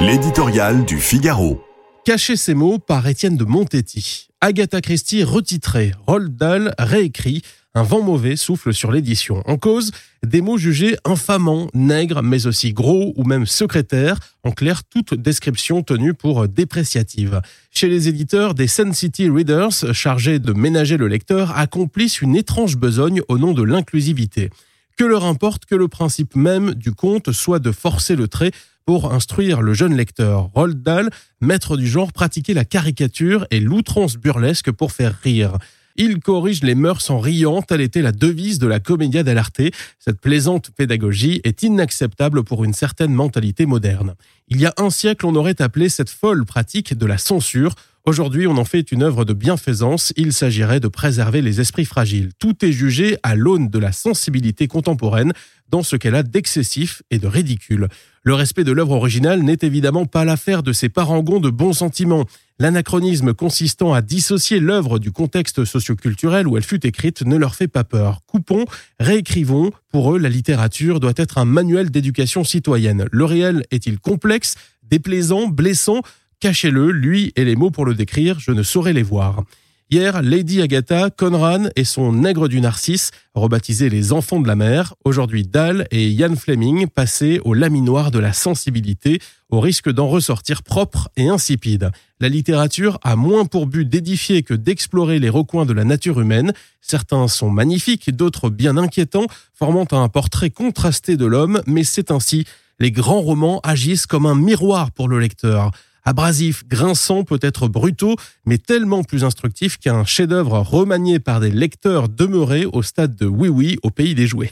L'éditorial du Figaro. Cacher ces mots par Étienne de Montetti. Agatha Christie retitrée, Roald Dahl réécrit, un vent mauvais souffle sur l'édition. En cause, des mots jugés infamants, nègres, mais aussi gros ou même secrétaires, en clair toute description tenue pour dépréciative. Chez les éditeurs, des Sun City Readers, chargés de ménager le lecteur, accomplissent une étrange besogne au nom de l'inclusivité. Que leur importe que le principe même du conte soit de forcer le trait pour instruire le jeune lecteur. Roald Dahl, maître du genre, pratiquait la caricature et l'outrance burlesque pour faire rire. Il corrige les mœurs en riant, telle était la devise de la comédia dell'arte. Cette plaisante pédagogie est inacceptable pour une certaine mentalité moderne. Il y a un siècle, on aurait appelé cette folle pratique de la censure. Aujourd'hui, on en fait une œuvre de bienfaisance. Il s'agirait de préserver les esprits fragiles. Tout est jugé à l'aune de la sensibilité contemporaine dans ce qu'elle a d'excessif et de ridicule. Le respect de l'œuvre originale n'est évidemment pas l'affaire de ces parangons de bons sentiments. L'anachronisme consistant à dissocier l'œuvre du contexte socioculturel où elle fut écrite ne leur fait pas peur. Coupons, réécrivons. Pour eux, la littérature doit être un manuel d'éducation citoyenne. Le réel est-il complexe, déplaisant, blessant? Cachez-le, lui et les mots pour le décrire, je ne saurais les voir. Hier, Lady Agatha, Conran et son nègre du Narcisse, rebaptisé les enfants de la mer, aujourd'hui Dahl et Ian Fleming, passés au laminoir de la sensibilité, au risque d'en ressortir propre et insipide. La littérature a moins pour but d'édifier que d'explorer les recoins de la nature humaine. Certains sont magnifiques, d'autres bien inquiétants, formant un portrait contrasté de l'homme, mais c'est ainsi. Les grands romans agissent comme un miroir pour le lecteur abrasif, grinçant, peut-être brutaux, mais tellement plus instructif qu'un chef-d'œuvre remanié par des lecteurs demeurés au stade de oui oui au pays des jouets.